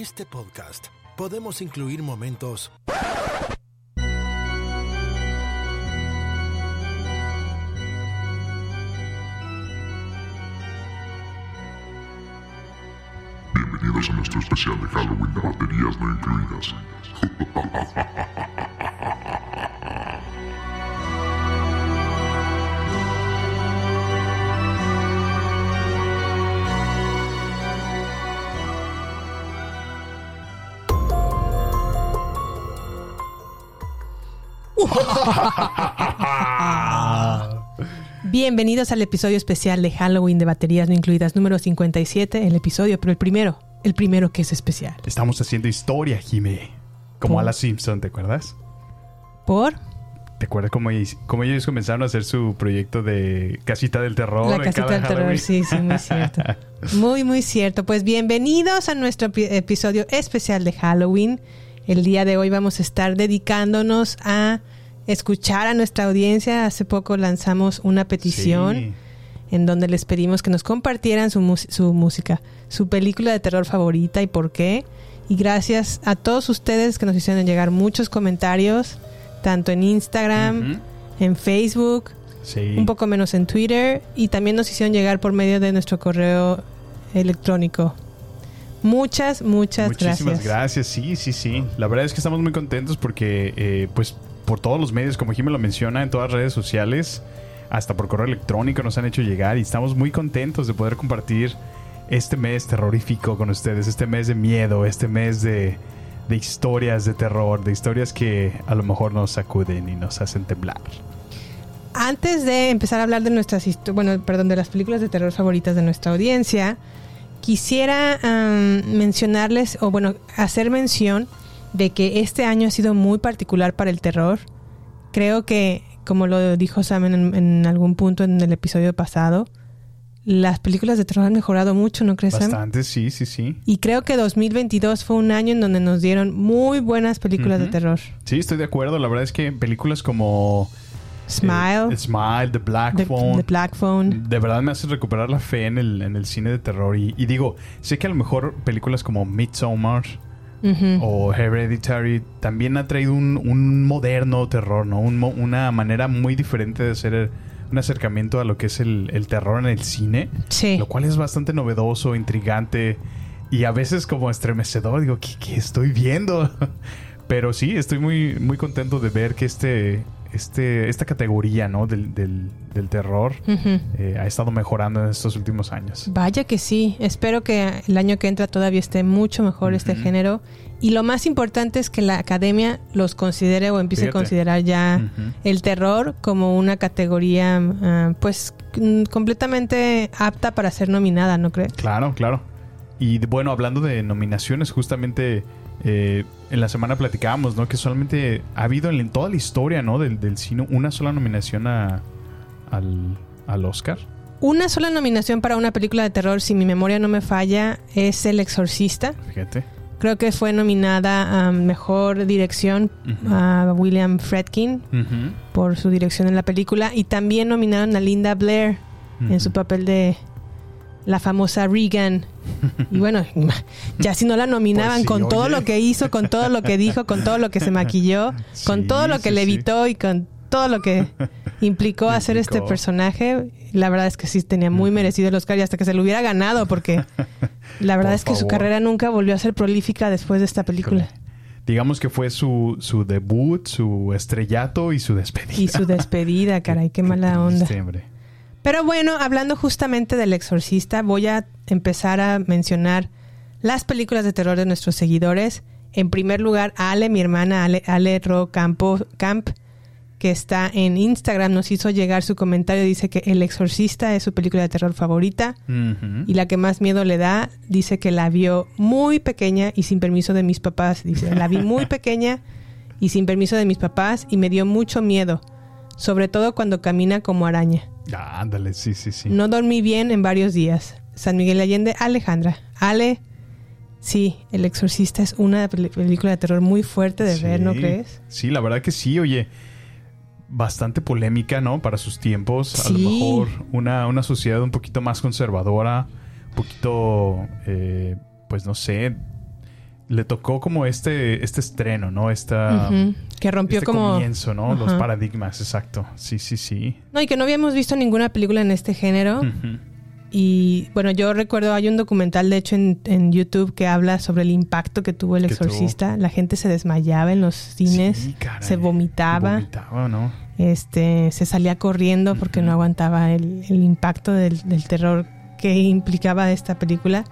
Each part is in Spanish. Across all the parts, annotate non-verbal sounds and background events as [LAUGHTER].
este podcast podemos incluir momentos Bienvenidos a nuestro especial de Halloween de baterías no incluidas. [LAUGHS] [LAUGHS] Bienvenidos al episodio especial de Halloween de baterías no incluidas número 57, el episodio, pero el primero, el primero que es especial. Estamos haciendo historia, Jime. Como a la Simpson, ¿te acuerdas? ¿Por? ¿Te acuerdas cómo, ellos- cómo ellos comenzaron a hacer su proyecto de casita del terror? La casita del terror, Halloween? sí, sí, muy cierto. [LAUGHS] Muy, muy cierto. Pues bienvenidos a nuestro epi- episodio especial de Halloween. El día de hoy vamos a estar dedicándonos a escuchar a nuestra audiencia. Hace poco lanzamos una petición. Sí. en donde les pedimos que nos compartieran su, su música, su película de terror favorita y por qué. Y gracias a todos ustedes que nos hicieron llegar muchos comentarios, tanto en Instagram, en Facebook, Sí. un poco menos en Twitter, y también nos hicieron llegar por medio de nuestro correo electrónico. Muchas, muchas Muchísimas gracias. gracias. Sí, sí, sí. La verdad es que estamos muy contentos porque, eh, pues, por todos los medios, como Jimmy lo menciona, en todas las redes sociales, hasta por correo electrónico nos han hecho llegar y estamos muy contentos de poder compartir este mes terrorífico con ustedes, este mes de miedo, este mes de, de historias de terror, de historias que a lo mejor nos sacuden y nos hacen temblar. Antes de empezar a hablar de nuestras bueno, perdón, de las películas de terror favoritas de nuestra audiencia, quisiera am, mencionarles, o bueno, hacer mención de que este año ha sido muy particular para el terror. Creo que, como lo dijo Sam en, en algún punto en el episodio pasado, las películas de terror han mejorado mucho, ¿no crees, Sam? Bastante, sí, sí, sí. Y creo que 2022 fue un año en donde nos dieron muy buenas películas de terror. Sí, estoy de acuerdo. La verdad es que películas como... Smile, eh, Smile, The Black The, Phone. The Black Phone. De verdad me hace recuperar la fe en el, en el cine de terror. Y, y digo, sé que a lo mejor películas como Midsommar Ujú. o Hereditary también ha traído un, un moderno terror, ¿no? Un una manera muy diferente de hacer un acercamiento a lo que es el, el terror en el cine. Sí. Lo cual es bastante novedoso, intrigante y a veces como estremecedor. Digo, ¿qué, qué estoy viendo? [LAUGHS] Pero sí, estoy muy, muy contento de ver que este, este, esta categoría ¿no? del, del, del terror eh, ha estado mejorando en estos últimos años. Vaya que sí. Espero que el año que entra todavía esté mucho mejor este género. Y lo más importante es que la academia los considere o empiece Fíjate. a considerar ya el terror como una categoría, ah, pues, mm, completamente apta para ser nominada, ¿no crees? Claro, claro. Y bueno, hablando de nominaciones, justamente eh, en la semana platicábamos, ¿no? Que solamente ha habido en, toda la historia, ¿no? Del, del cine una sola nominación a, al, al Oscar. Una sola nominación para una película de terror, si mi memoria no me falla, es El Exorcista. Fíjate. Creo que fue nominada a Mejor Dirección a William Fredkin por su dirección en la película. Y también nominaron a Linda Blair en su papel de la famosa Regan. Y bueno, [LAUGHS] ya si no la nominaban Pues sí, con todo lo que hizo, con todo lo que dijo, con todo lo que se maquilló, [LAUGHS] con todo lo que sí, le sí. evitó y con todo lo que implicó [LAUGHS] hacer este personaje, la verdad es que sí tenía muy merecido el Oscar y hasta que se lo hubiera ganado porque la verdad Por es que su carrera nunca volvió a ser prolífica después de esta película. Híjole. Digamos que fue su, su debut, su estrellato y su despedida. Y su despedida, caray, qué mala onda. triste, hombre. Pero bueno, hablando justamente del exorcista, voy a empezar a mencionar las películas de terror de nuestros seguidores. En primer lugar, Ale, mi hermana Ale, Ale Ro Campo, Camp, que está en Instagram, nos hizo llegar su comentario. Dice que El Exorcista es su película de terror favorita y la que más miedo le da. Dice que la vio muy pequeña y sin permiso de mis papás. Dice, la vi muy [LAUGHS] pequeña y sin permiso de mis papás y me dio mucho miedo, sobre todo cuando camina como araña. Ah, ándale, sí, sí, sí. No dormí bien en varios días. San Miguel de Allende, Alejandra. Ale, sí, El Exorcista es una pel- película de terror muy fuerte de Sí. ver, ¿no crees? Sí, la verdad que sí, oye. Bastante polémica, ¿no? Para sus tiempos. A lo mejor una, una sociedad un poquito más conservadora. Un poquito, eh, pues no sé. le tocó como este, este estreno, ¿no? Esta. Que rompió este como... comienzo, ¿no? Los paradigmas, exacto. Sí, sí, sí. No, y que no habíamos visto ninguna película en este género. Y bueno, yo recuerdo, hay un documental de hecho en, en YouTube que habla sobre el impacto que tuvo el exorcista. La gente se desmayaba en los cines, Sí, caray. se vomitaba, Vomitaba, ¿no? este, se salía corriendo porque no aguantaba el, el impacto del, del terror que implicaba esta película.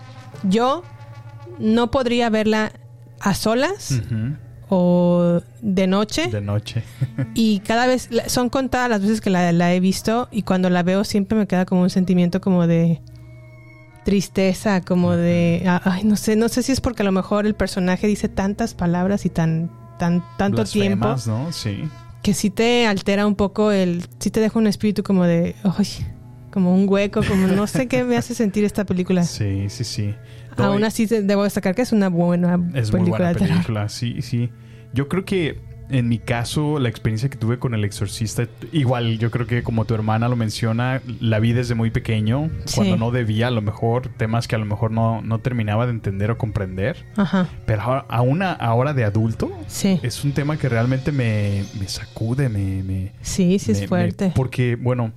Yo no podría verla a solas. O de noche. De noche. [LAUGHS] Y cada vez, son contadas las veces que la, la he visto y cuando la veo siempre me queda como un sentimiento como de tristeza, como de, ay, no sé, no sé si es porque a lo mejor el personaje dice tantas palabras y tan, tan, tanto tiempo ¿no? Sí. que sí te altera un poco el, sí te deja un espíritu como de, ay, como un hueco, como no sé qué me hace sentir esta película. Sí, sí, sí. Aún así debo destacar que es una buena Es muy película buena de terror. película, sí, sí. Yo creo que en mi caso, la experiencia que tuve con El Exorcista, igual yo creo que como tu hermana lo menciona, la vi desde muy pequeño, Sí. cuando no debía, a lo mejor, temas que a lo mejor no, no terminaba de entender o comprender. Ajá, Pero ahora, aún ahora de adulto, sí, es un tema que realmente me, me sacude, me... me sí, sí me- es fuerte. porque, bueno,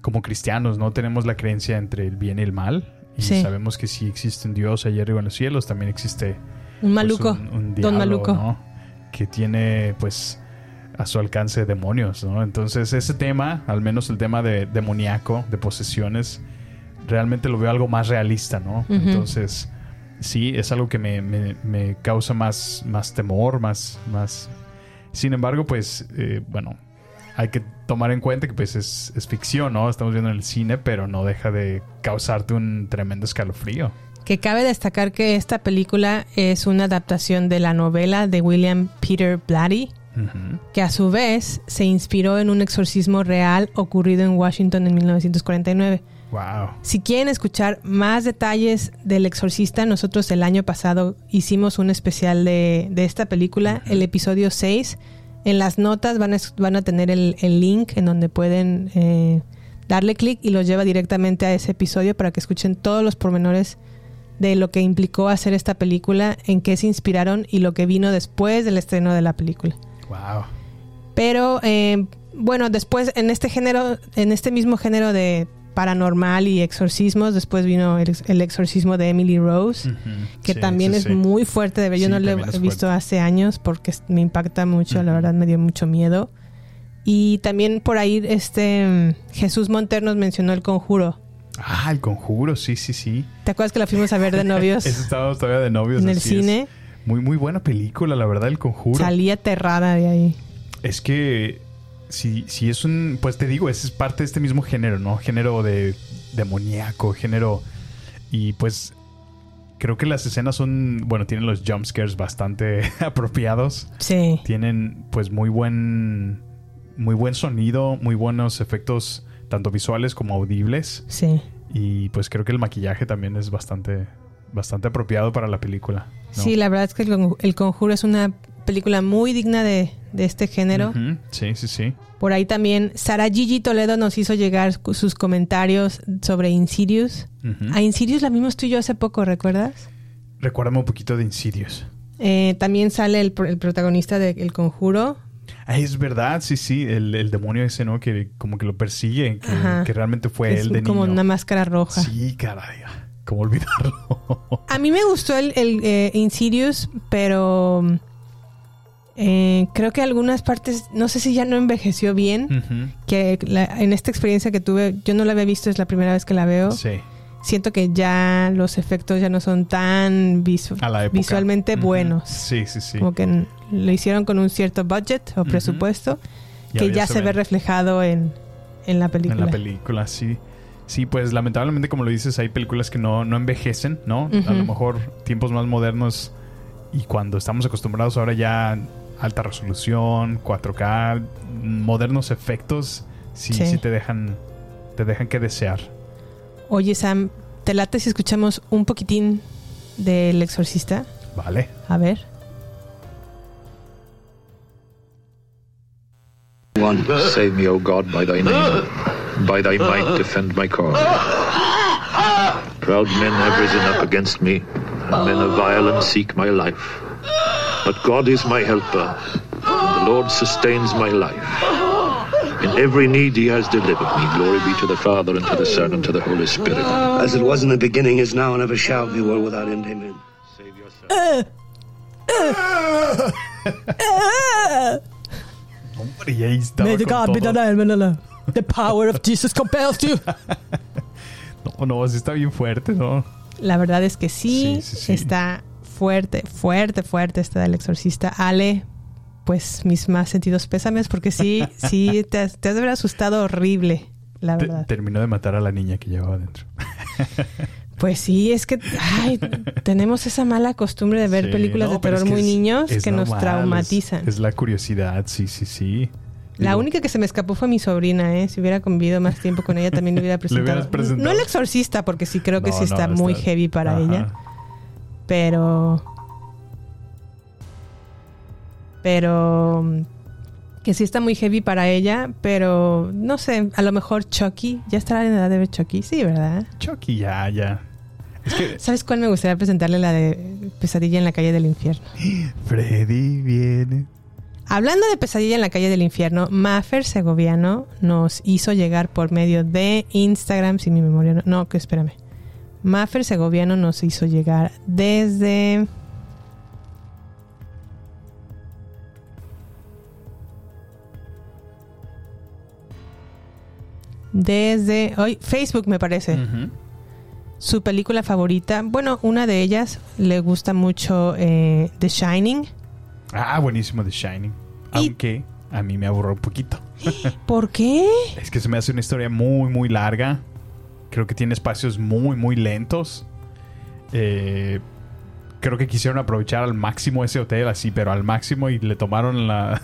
como cristianos, ¿no? Tenemos la creencia entre el bien y el mal. Y Sí. sabemos que si existe un Dios allá arriba en los cielos, también existe un maluco, pues, un, un don diablo, maluco. ¿no? Que tiene, pues, a su alcance demonios, ¿no? Entonces, ese tema, al menos el tema de demoníaco, de posesiones, realmente lo veo algo más realista, ¿no? Entonces, sí, es algo que me, me- me causa más, más temor, más, más... Sin embargo, pues, eh, bueno, hay que tomar en cuenta que pues es, es ficción, ¿no? Estamos viendo en el cine, pero no deja de causarte un tremendo escalofrío. Que cabe destacar que esta película es una adaptación de la novela de William Peter Blatty, que a su vez se inspiró en un exorcismo real ocurrido en Washington en 1949. Wow. Si quieren escuchar más detalles del exorcista, nosotros el año pasado hicimos un especial de, de esta película, el episodio 6. En las notas van a, van a tener el, el link en donde pueden eh, darle clic y los lleva directamente a ese episodio para que escuchen todos los pormenores de lo que implicó hacer esta película, en qué se inspiraron y lo que vino después del estreno de la película. Wow. Pero eh, bueno, después en este género, en este mismo género de paranormal y exorcismos, después vino el, el exorcismo de Emily Rose, que Sí, también sí, es sí. muy fuerte de ver. Yo no lo he visto fuerte. hace años porque me impacta mucho, la verdad me dio mucho miedo. Y también por ahí este Jesús Monter nos mencionó el conjuro. Ah, el conjuro, sí, sí, sí. ¿Te acuerdas que la fuimos a ver de novios [LAUGHS] estábamos todavía de novios. en el es. cine? Muy, muy buena película, la verdad, el conjuro. Salí aterrada de ahí. Es que si, si es un, pues te digo, es parte de este mismo género, ¿no? Género de demoníaco, género... Y pues creo que las escenas son, bueno, tienen los jumpscares bastante [LAUGHS] apropiados. Sí. Tienen pues muy buen, muy buen sonido, muy buenos efectos, tanto visuales como audibles. Sí. Y pues creo que el maquillaje también es bastante, bastante apropiado para la película. ¿no? Sí, la verdad es que El Conjuro es una película muy digna de, de este género. Sí, sí, sí. Por ahí también Sara Gigi Toledo nos hizo llegar sus comentarios sobre Insidious. A Insidious la vimos tú y yo hace poco, ¿recuerdas? Recuérdame un poquito de Insidious. Eh, también sale el, el protagonista de El Conjuro. Ah, es verdad, sí, sí, el, el demonio ese, ¿no? Que como que lo persigue, que, realmente fue es él de como niño. una máscara roja. Sí, caray, cómo olvidarlo. A mí me gustó el, el, eh, Insidious, pero eh, creo que algunas partes, no sé si ya no envejeció bien. Que la- en esta experiencia que tuve, yo no la había visto, es la primera vez que la veo. Sí, Siento que ya los efectos ya no son tan visu- visualmente buenos. Sí, sí, sí. Como que lo hicieron con un cierto budget o presupuesto que ya se, ve reflejado en, en la película. En la película, sí. Sí, pues lamentablemente, como lo dices, hay películas que no, no envejecen, ¿no? A lo mejor tiempos más modernos y cuando estamos acostumbrados ahora ya alta resolución, 4K, modernos efectos, sí, Sí. sí te dejan, te dejan que desear. Oye, Sam, ¿te late si escuchamos un poquitín del exorcista? Vale. A ver. One, save me, O God, by thy name. By thy might defend my cause. Proud men have risen up against me, Men of violence seek my life. But God is my helper, and the Lord sustains my life. In every need he has delivered me. Glory be to the Father, and to the Son, and to the Holy Spirit. As it was in the beginning, is now, and ever shall be, world without end. Amen. Save yourself. Hombre, y ahí May the God be todo. the name, no, no. The power of Jesus compels you. [LAUGHS] No, no, sí está bien fuerte, ¿no? La verdad es que sí, Sí, sí, sí. está fuerte, fuerte, fuerte esta del exorcista. Ale, pues mis más sentidos pésames porque sí, [LAUGHS] sí, te has, te has de haber asustado horrible, la Te- verdad. terminó de matar a la niña que llevaba adentro. [LAUGHS] Pues sí, es que ay, tenemos esa mala costumbre de ver Sí, películas no, de terror es muy es- niños es que nos traumatizan. Es, la curiosidad, sí, sí, sí. La Digo, única que se me escapó fue mi sobrina, ¿eh? Si hubiera convivido más tiempo con ella, también [LAUGHS] le hubiera presentado. hubieras presentado. No el exorcista, porque sí creo que no, sí está no, muy heavy para ajá. ella. Pero. Pero. Que sí está muy heavy para ella, pero no sé, a lo mejor Chucky, ya estará en edad de ver Chucky, sí, ¿verdad? Chucky, ya, ya. Es que [GASPS] ¿Sabes cuál me gustaría presentarle? La de Pesadilla en la calle del infierno. [GASPS] Freddy viene. Hablando de Pesadilla en la calle del infierno, Maffer Segoviano nos hizo llegar por medio de Instagram, si mi memoria no... No, que espérame. Maffer Segoviano nos hizo llegar desde... Desde hoy Facebook me parece. Su película favorita, bueno, una de ellas le gusta mucho eh, The Shining. Ah, buenísimo The Shining. Aunque a mí me aburrió un poquito. ¿Por qué? [LAUGHS] Es que se me hace una historia muy, muy larga. Creo que tiene espacios muy, muy lentos. Eh, creo que quisieron aprovechar al máximo ese hotel así, pero al máximo y le tomaron la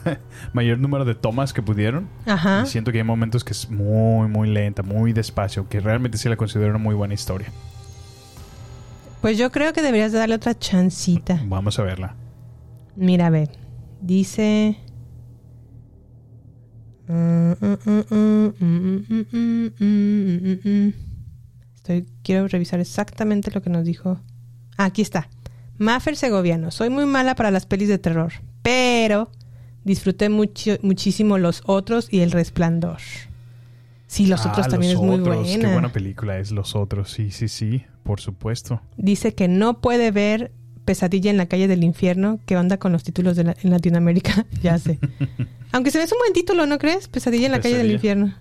mayor número de tomas que pudieron. Ajá. Y siento que hay momentos que es muy, muy lenta, muy despacio, que realmente sí la considero una muy buena historia. Pues yo creo que deberías de darle otra chancita. Vamos a verla. Mira, a ver. Dice. Mm, mm, mm, Estoy, quiero revisar exactamente lo que nos dijo. Ah, aquí está. Maffer Segoviano. Soy muy mala para las pelis de terror, pero disfruté mucho, muchísimo Los Otros y El Resplandor. Sí, Los Ah, Otros también Los es muy Otros, buena. Qué buena película es Los Otros. Sí, sí, sí. Por supuesto. Dice que no puede ver Pesadilla en la calle del infierno. ¿Qué onda con los títulos de la- en Latinoamérica? [LAUGHS] ya sé. [LAUGHS] Aunque se ve es un buen título, ¿no crees? Pesadilla en la calle del infierno.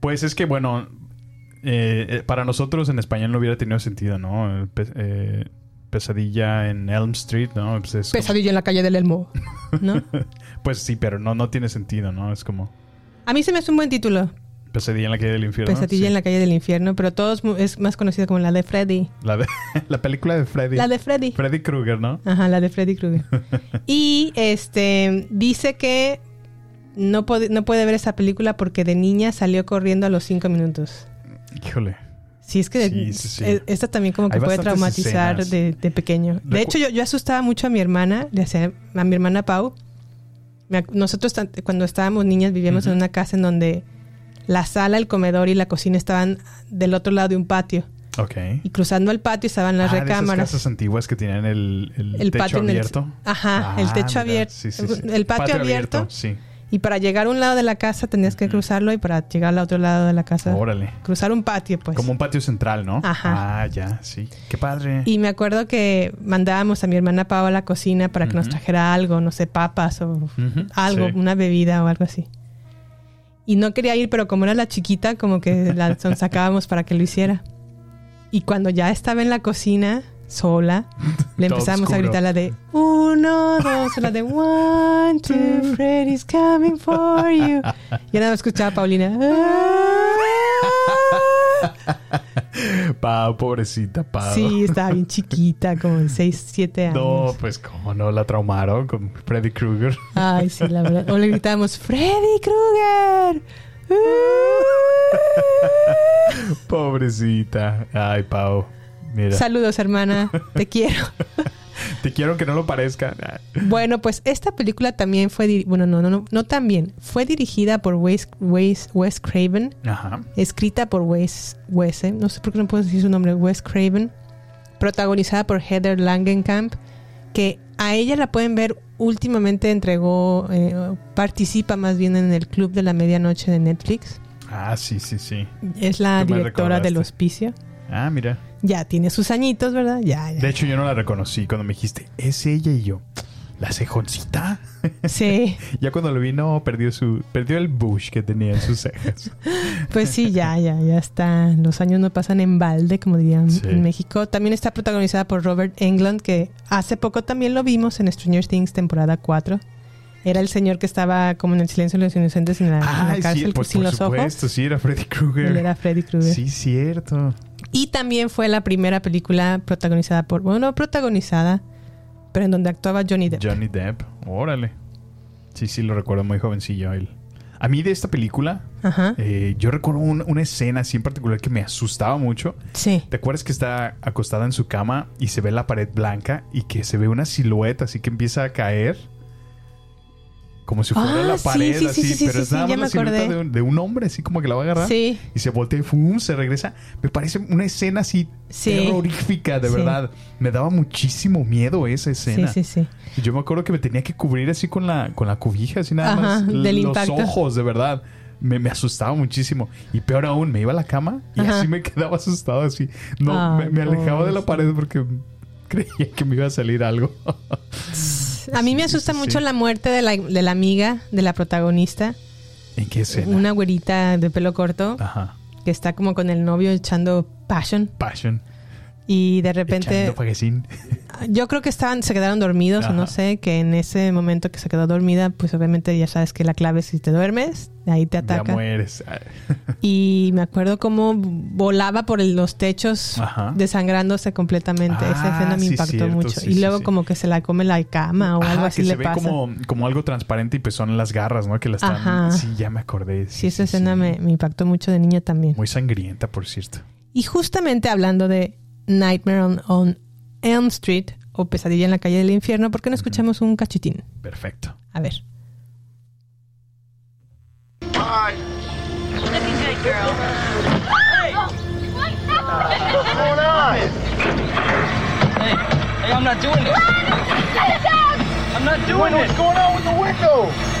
Pues es que, bueno, eh, eh, para nosotros en español no hubiera tenido sentido, ¿no? Pe- eh, pesadilla en Elm Street, ¿no? Pues, es como- Pesadilla en la calle del Elmo. ¿No? [LAUGHS] pues sí, pero no, no tiene sentido, ¿no? Es como A mí se me hace un buen título. pesadilla en la calle del infierno. Pesadilla Sí. en la calle del infierno, pero todos es más conocida como la de Freddy. La, de- [LAUGHS] la película de Freddy. La de Freddy. Freddy Krueger, ¿no? Ajá, la de Freddy Krueger. [LAUGHS] y este dice que no, puede- no puede ver esa película porque de niña salió corriendo a los cinco minutos. Híjole. Sí, es que Sí, sí, sí. eh, esta también como que Hay puede traumatizar de, de pequeño. De hecho, yo, yo asustaba mucho a mi hermana, le hacía- a mi hermana Pau. Nosotros cuando estábamos niñas vivíamos en una casa en donde la sala, el comedor y la cocina estaban del otro lado de un patio. Ok. Y cruzando el patio estaban las Ah, de esas recámaras. casas antiguas que tenían el, el El techo patio el- abierto. Ajá, el techo abierto. Sí, sí, sí. El patio abierto. Sí. Y para llegar a un lado de la casa tenías que cruzarlo y para llegar al otro lado de la casa Órale. cruzar un patio, pues. Como un patio central, ¿no? Ajá. Ah, ya, sí. Qué padre. Y me acuerdo que mandábamos a mi hermana Pau a la cocina para que nos trajera algo, no sé, papas o algo, sí. una bebida o algo así. Y no quería ir, pero como era la chiquita, como que la [LAUGHS] sacábamos para que lo hiciera. Y cuando ya estaba en la cocina, sola, [LAUGHS] le empezamos a gritar la de uno, dos, la de one, two, [LAUGHS] Freddy's coming for you. Y nada más escuchaba a Paulina. [LAUGHS] Pau, pobrecita Pau. Sí, estaba bien chiquita, como de 6, 7 años. No, pues cómo no la traumaron con Freddy Krueger. Ay, sí, la verdad. O le gritábamos, ¡Freddy Krueger! Pobrecita. Ay, Pau. Mira, Saludos, hermana. Te [LAUGHS] quiero. te quiero que no lo parezca. Bueno, pues esta película también fue... Bueno, no, no, no, no también. Fue dirigida por Wes, Wes, Wes Craven. Ajá. Escrita por Wes... Wes, ¿eh? No sé por qué no puedo decir su nombre. Wes Craven. protagonizada por Heather Langenkamp, que a ella la pueden ver últimamente entregó, eh, participa más bien en el Club de la Medianoche de Netflix. Ah, sí, sí, sí. Es la directora del hospicio. Ah, mira. Ya tiene sus añitos, ¿verdad? Ya, ya. De hecho, yo no la reconocí cuando me dijiste, es ella y yo. ¿La cejoncita? Sí, [LAUGHS] ya cuando lo vi, no, perdió su. Perdió el bush que tenía en sus cejas. [LAUGHS] pues sí, ya, ya, ya está. Los años no pasan en balde, como dirían Sí. en México. También está protagonizada por Robert Englund, que hace poco también lo vimos en Stranger Things temporada 4. Era el señor que estaba como en el silencio de los inocentes en la, en la cárcel sí, pues sin por los ojos. supuesto, sí, era Freddy Krueger. Él era Freddy Krueger. Sí, cierto. Y también fue la primera película protagonizada por, bueno, no protagonizada, pero en donde actuaba Johnny Depp. Johnny Depp, órale. Sí, sí, lo recuerdo muy jovencillo él. A mí de esta película, Ajá. eh, yo recuerdo un- una escena así en particular que me asustaba mucho. Sí. ¿Te acuerdas que está acostada en su cama y se ve la pared blanca y que se ve una silueta así que empieza a caer? Como si fuera Ah, la sí, pared, sí, sí, así, sí, sí, pero sí, es sí, nada más la silueta de un, de un hombre, así como que la va a agarrar. Sí. Y se voltea y ¡fum! se regresa. Me parece una escena así Sí. terrorífica, de Sí. verdad. Me daba muchísimo miedo esa Sí, escena. sí, sí. Y Yo me acuerdo que me tenía que cubrir así con la, con la cobija, así nada Ajá, más. del los impacto. ojos, de verdad. Me, me asustaba muchísimo. Y peor aún, me iba a la cama y Ajá. así me quedaba asustado así. No, me, me alejaba de la pared porque creía que me iba a salir algo. [LAUGHS] A mí me asusta sí, mucho la muerte de la, de la amiga de la protagonista, ¿En qué escena? una güerita de pelo corto Ajá. que está como con el novio echando passion Passion. Y de repente yo creo que estaban se quedaron dormidos o no Ajá. sé, que en ese momento que se quedó dormida, pues obviamente ya sabes que la clave es si te duermes, ahí te Ya ataca. mueres. Y me acuerdo cómo volaba por los techos Ajá. desangrándose completamente. Esa Ah, escena me sí, impactó cierto, mucho. sí, y luego sí. como que se la come la cama o algo Ajá, así que le se ve pasa. como, como algo transparente y pues son las garras, ¿no? Que la están... Ajá. Sí, ya me acordé. Sí, esa escena Me, me impactó mucho de niña también. Muy sangrienta, por cierto. Y justamente hablando de Nightmare on, on Elm Street o Pesadilla en la calle del infierno, ¿por qué no escuchamos un cachitín? Perfecto. A ver. Looking good, girl. Hey, I'm not doing this. I'm not doing this. What's going on with the window?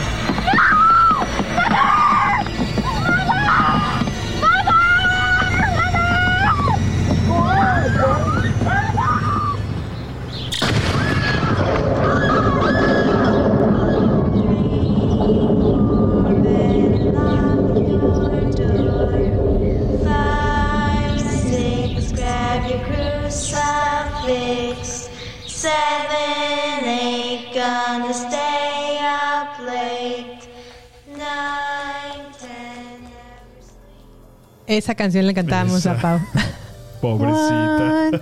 Esa canción le cantábamos Esa. a Pau. [LAUGHS] Pobrecita. One,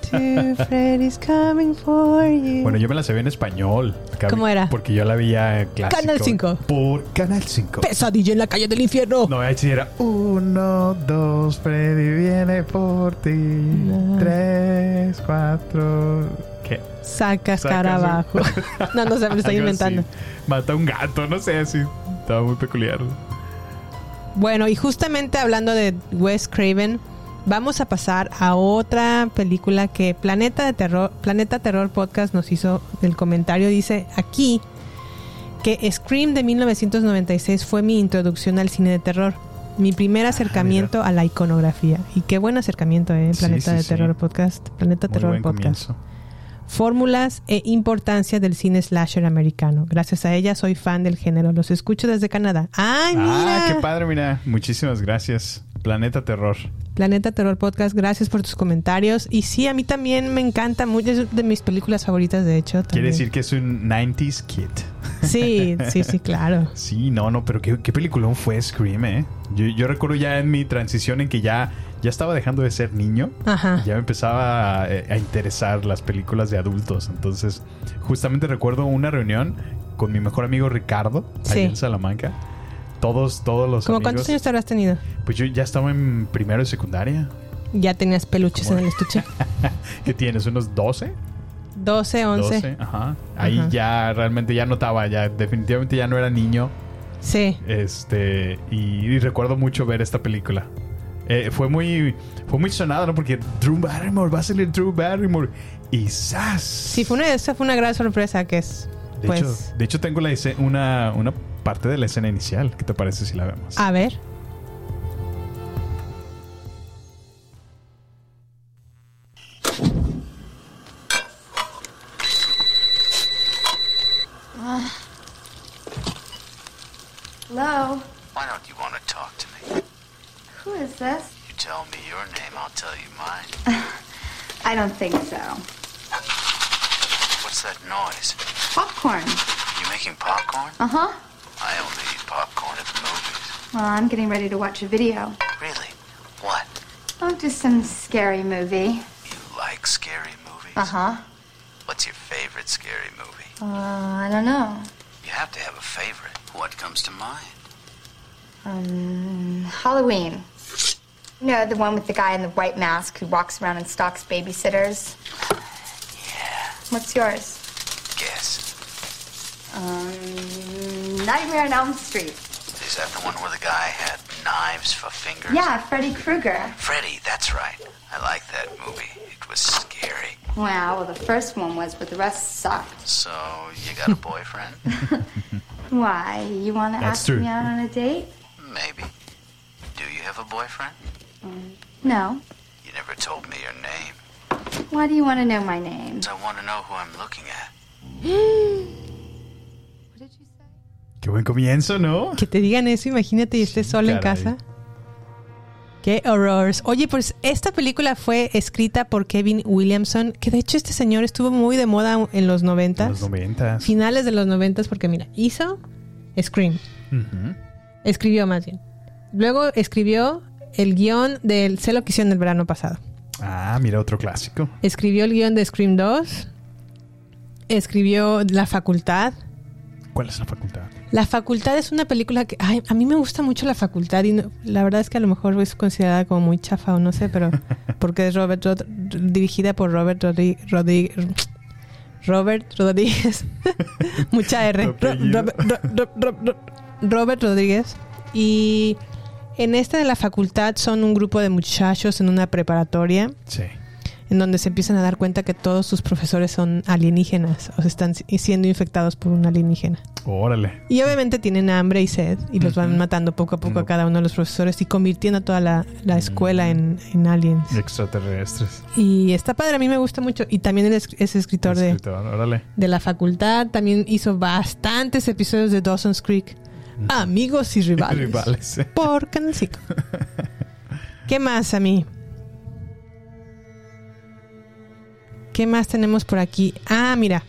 two, Freddy's coming for you. Bueno, yo me la sabía en español. ¿Cómo era? Porque yo la veía clásico. Canal 5. Por Canal 5. Pesadilla en la calle del infierno. No, ahí sí era uno, dos, Freddy viene por ti. No. Tres, cuatro. ¿Qué? Sacas Sacas cara un- abajo. [LAUGHS] no, no sé, me lo estoy inventando. así. Mata a un gato, no sé, así. Estaba muy peculiar. Bueno, y justamente hablando de Wes Craven, vamos a pasar a otra película que Planeta de Terror, Planeta Terror Podcast nos hizo el comentario. Dice aquí que Scream de 1996 fue mi introducción al cine de terror. Mi primer acercamiento a la iconografía. Y qué buen acercamiento, ¿eh? Planeta sí, de sí. Terror Podcast. Planeta Muy Terror buen Podcast. comienzo. Fórmulas e importancia del cine slasher americano. Gracias a ella soy fan del género. Los escucho desde Canadá. ¡Ay, mira! Ah, qué padre, mira. Muchísimas gracias. Planeta Terror. Planeta Terror Podcast, gracias por tus comentarios. Y sí, a mí también me encanta mucho, es de mis películas favoritas, de hecho. Quiere decir que es un 90s kid. Sí, sí, sí, claro. Sí, no, no, pero qué, qué peliculón fue Scream, ¿eh? Yo, yo recuerdo ya en mi transición en que ya, ya estaba dejando de ser niño. Ajá. Ya me empezaba a, a interesar las películas de adultos. Entonces, justamente recuerdo una reunión con mi mejor amigo Ricardo, Sí. allá en Salamanca. Todos, todos los ¿Cómo amigos. cuántos años te habrás tenido? Pues yo ya estaba en primero de secundaria. Ya tenías peluches ¿Cómo? en el estuche. [LAUGHS] ¿Qué tienes? ¿Unos 12? 12, 11. 12, ajá. Ahí Ajá. ya realmente ya notaba, ya definitivamente ya no era niño. Sí. Este, y, y recuerdo mucho ver esta película. Eh, fue muy fue muy sonado, ¿no? Porque Drew Barrymore, va a salir Drew Barrymore. Y ¡zas! Sí, fue una, esa fue una gran sorpresa que es. De, pues, hecho, de hecho, tengo la una, una parte de la escena inicial. ¿Qué te parece si la vemos? a ver. Hello? Why don't you want to talk to me? Who is this? You tell me your name, I'll tell you mine. [LAUGHS] I don't think so. What's that noise? Popcorn. You making popcorn? Uh huh. I only eat popcorn at the movies. Well, I'm getting ready to watch a video. Really? What? Oh, just some scary movie. You like scary movies? Uh huh. What's your favorite scary movie? Uh, I don't know. You have to have a favorite. What comes to mind? Um, Halloween. You know, the one with the guy in the white mask who walks around and stalks babysitters? Yeah. What's yours? Guess. Um, Nightmare on Elm Street. Is that the one where the guy had knives for fingers? Yeah, Freddy Krueger. Freddy, that's right. I like that movie. It was scary. Wow, well, the first one was, but the rest sucked. So, you got a boyfriend? [LAUGHS] Why? You want to ask true. me out on a date? Maybe. Do you have a boyfriend? Mm, no. You never told me your name. Why do you want to know my name? I want to know who I'm looking at. [GASPS] What did you say? Qué buen comienzo, ¿no? Que te digan eso, imagínate y estés sola en caray. casa. Qué horrors. Oye, pues esta película fue escrita por Kevin Williamson, que de hecho este señor estuvo muy de moda en los En noventas. los noventas. Finales de los noventas, porque mira, hizo Scream. Escribió más bien. Luego escribió el guion del Sé lo que hicieron el verano pasado. Ah, mira, otro clásico. Escribió el guion de Scream 2. Escribió La Facultad. ¿Cuál es la facultad? La Facultad es una película que ay, a mí me gusta mucho La Facultad y no- la verdad es que a lo mejor es considerada como muy chafa o no sé, pero [LAUGHS] porque es Robert Rod- dirigida por Robert Rodri- Robert Rodríguez. [LAUGHS] Mucha R. Ro- Ro- Ro- Robert Rodríguez. Y en esta de la facultad son un grupo de muchachos en una preparatoria Sí. En donde se empiezan a dar cuenta que todos sus profesores son alienígenas o se están si- siendo infectados por un alienígena. Órale. Y obviamente tienen hambre y sed y los van matando poco a poco a cada uno de los profesores y convirtiendo a toda la, la escuela en, en aliens. Extraterrestres. Y está padre, a mí me gusta mucho. Y también es, es escritor de, órale. de la facultad. También hizo bastantes episodios de Dawson's Creek. Amigos y rivales. [LAUGHS] Rivales. Por 5. [LAUGHS] ¿Qué más a mí? ¿Qué más tenemos por aquí? Ah, mira.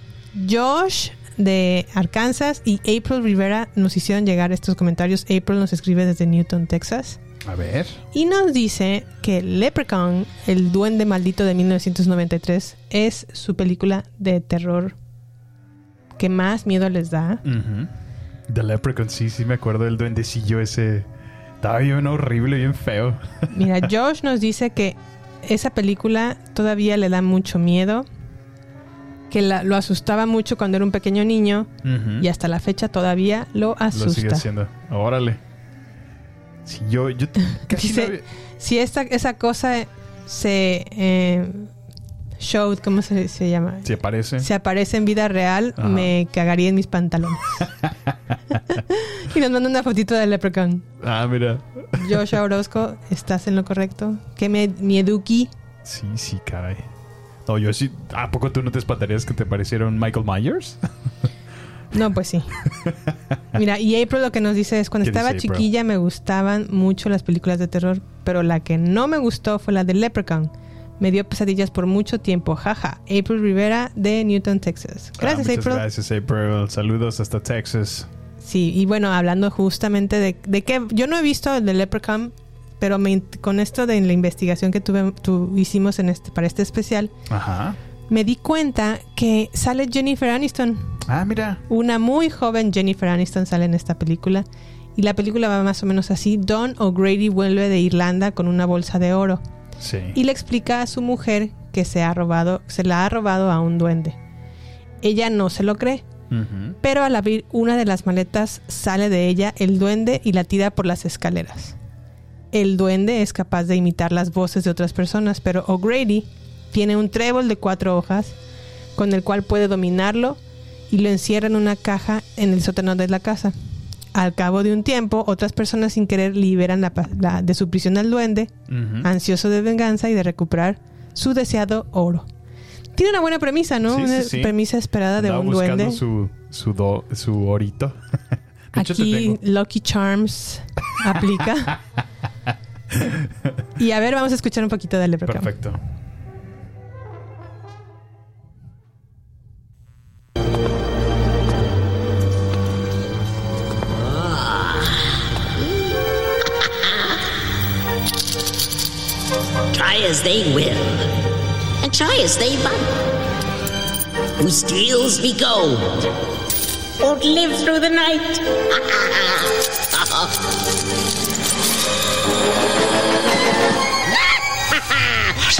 Josh de Arkansas y April Rivera nos hicieron llegar estos comentarios. April nos escribe desde Newton, Texas. A ver. Y nos dice que Leprechaun, el duende maldito de 1993, es su película de terror que más miedo les da. Ujú. The Leprechaun, sí, sí me acuerdo del duendecillo ese. Estaba bien horrible, bien feo. Mira, [LAUGHS] Josh nos dice que esa película todavía le da mucho miedo, que la- lo asustaba mucho cuando era un pequeño niño y hasta la fecha todavía lo Lo sigue asusta. haciendo. Órale. Sí, yo, yo [LAUGHS] Dice- no había- Si esta, esa cosa se eh, showed, ¿cómo se, se llama? ¿Se aparece? Se aparece en vida real, Ajá. me cagaría en mis pantalones. [LAUGHS] y nos manda una fotito de Leprechaun. Ah, mira. Josh Orozco, ¿estás en lo correcto? ¿Qué me, mieduki? Sí, sí, caray. No, yo sí. ¿A poco tú no te espantarías que te parecieron Michael Myers? [LAUGHS] No, pues sí. Mira, y April lo que nos dice es, cuando ¿Qué estaba chiquilla me gustaban mucho las películas de terror, pero la que no me gustó fue la de Leprechaun. Me dio pesadillas por mucho tiempo, jaja. April Rivera de Newton, Texas. Gracias, Ah, muchas April. Gracias, April. Saludos hasta Texas. Sí, y bueno, hablando justamente de, de que yo no he visto el de Leprechaun, pero me con esto de la investigación que tuve, tu- hicimos en este, para este especial, Ajá. me di cuenta que sale Jennifer Aniston. Ah, mira. Una muy joven Jennifer Aniston sale en esta película. Y la película va más o menos así. Don O'Grady vuelve de Irlanda con una bolsa de oro. Sí. Y le explica a su mujer que se ha robado, se la ha robado a un duende. Ella no se lo cree. Pero al abrir una de las maletas sale de ella el duende y la tira por las escaleras. el duende es capaz de imitar las voces de otras personas, pero O'Grady tiene un trébol de cuatro hojas con el cual puede dominarlo y lo encierra en una caja en el sótano de la casa. Al cabo de un tiempo, otras personas sin querer liberan la la- de su prisión al duende, ansioso de venganza y de recuperar su deseado oro. Tiene una buena premisa, ¿no? Sí, una sí, sí. premisa esperada de un duende. su, su, do- su orito. [LAUGHS] Aquí. Lucky Charms aplica. [LAUGHS] y a ver, vamos a escuchar un poquito de Leprechaun. Perfecto. As they will, and try as they might. Who steals me gold won't live through the night.